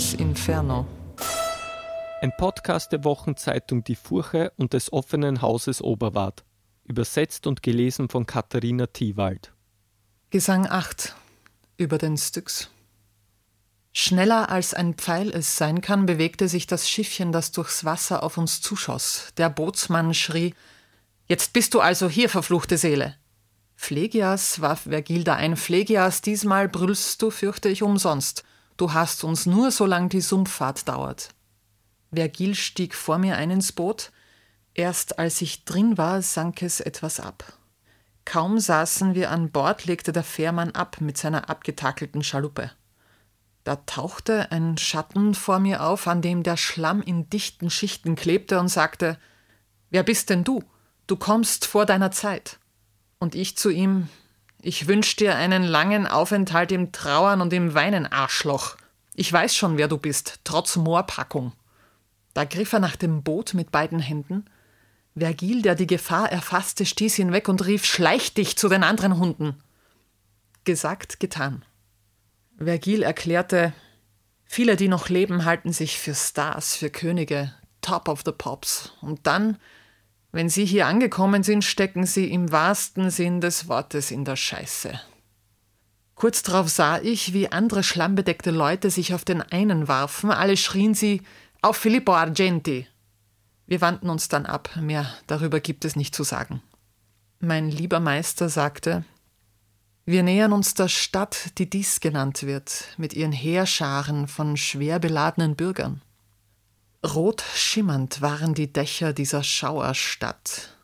Dantes Inferno. Ein Podcast der Wochenzeitung Die Furche und des offenen Hauses Oberwart. Übersetzt und gelesen von Katharina Thiewald. Gesang 8 über den Styx. Schneller als ein Pfeil es sein kann, bewegte sich das Schiffchen, das durchs Wasser auf uns zuschoss. Der Bootsmann schrie: Jetzt bist du also hier, verfluchte Seele! Phlegyas, warf Vergilda ein, Phlegyas, diesmal brüllst du, fürchte ich, umsonst. Du hast uns nur, solang die Sumpffahrt dauert. Vergil stieg vor mir ein ins Boot. Erst als ich drin war, sank es etwas ab. Kaum saßen wir an Bord, legte der Fährmann ab mit seiner abgetakelten Schaluppe. Da tauchte ein Schatten vor mir auf, an dem der Schlamm in dichten Schichten klebte und sagte: Wer bist denn du? Du kommst vor deiner Zeit. Und ich zu ihm, ich wünsch dir einen langen Aufenthalt im Trauern und im Weinen, Arschloch. Ich weiß schon, wer du bist, trotz Moorpackung. Da griff er nach dem Boot mit beiden Händen. Vergil, der die Gefahr erfasste, stieß ihn weg und rief: Schleich dich zu den anderen Hunden. Gesagt, getan. Vergil erklärte: Viele, die noch leben, halten sich für Stars, für Könige, Top of the Pops. Und dann wenn Sie hier angekommen sind, stecken Sie im wahrsten Sinn des Wortes in der Scheiße. Kurz darauf sah ich, wie andere schlammbedeckte Leute sich auf den einen warfen. Alle schrien sie auf Filippo Argenti. Wir wandten uns dann ab. Mehr darüber gibt es nicht zu sagen. Mein lieber Meister sagte, wir nähern uns der Stadt, die dies genannt wird, mit ihren Heerscharen von schwer beladenen Bürgern. Rot schimmernd waren die Dächer dieser Schauerstadt.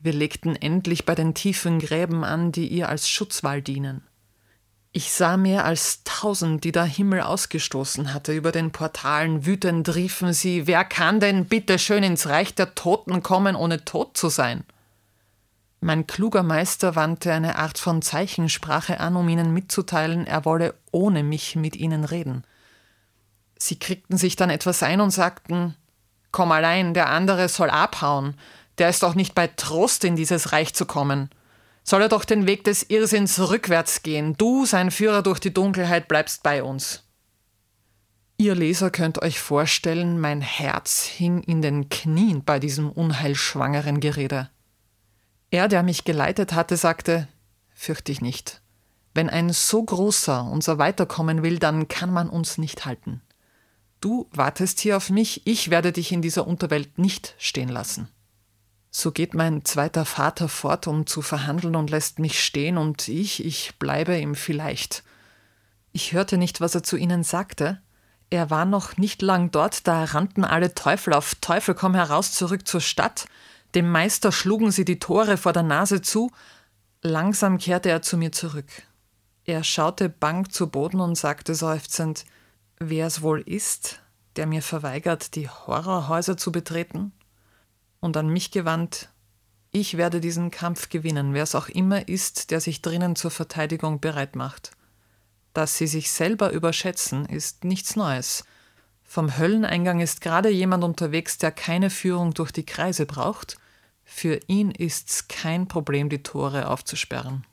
Wir legten endlich bei den tiefen Gräben an, die ihr als Schutzwall dienen. Ich sah mehr als tausend, die der Himmel ausgestoßen hatte. Über den Portalen wütend riefen sie: Wer kann denn bitte schön ins Reich der Toten kommen, ohne tot zu sein? Mein kluger Meister wandte eine Art von Zeichensprache an, um ihnen mitzuteilen, er wolle ohne mich mit ihnen reden. Sie kriegten sich dann etwas ein und sagten, Komm allein, der andere soll abhauen, der ist doch nicht bei Trost in dieses Reich zu kommen. Soll er doch den Weg des Irrsinns rückwärts gehen, du, sein Führer durch die Dunkelheit, bleibst bei uns. Ihr Leser könnt euch vorstellen, mein Herz hing in den Knien bei diesem unheilschwangeren Gerede. Er, der mich geleitet hatte, sagte, fürcht dich nicht. Wenn ein so großer unser weiterkommen will, dann kann man uns nicht halten. Du wartest hier auf mich, ich werde dich in dieser Unterwelt nicht stehen lassen. So geht mein zweiter Vater fort, um zu verhandeln und lässt mich stehen, und ich, ich bleibe ihm vielleicht. Ich hörte nicht, was er zu ihnen sagte. Er war noch nicht lang dort, da rannten alle Teufel auf Teufel komm heraus zurück zur Stadt. Dem Meister schlugen sie die Tore vor der Nase zu. Langsam kehrte er zu mir zurück. Er schaute bang zu Boden und sagte seufzend, wer es wohl ist, der mir verweigert, die Horrorhäuser zu betreten? Und an mich gewandt, ich werde diesen Kampf gewinnen, wer es auch immer ist, der sich drinnen zur Verteidigung bereit macht. Dass sie sich selber überschätzen, ist nichts Neues. Vom Hölleneingang ist gerade jemand unterwegs, der keine Führung durch die Kreise braucht. Für ihn ist's kein Problem, die Tore aufzusperren.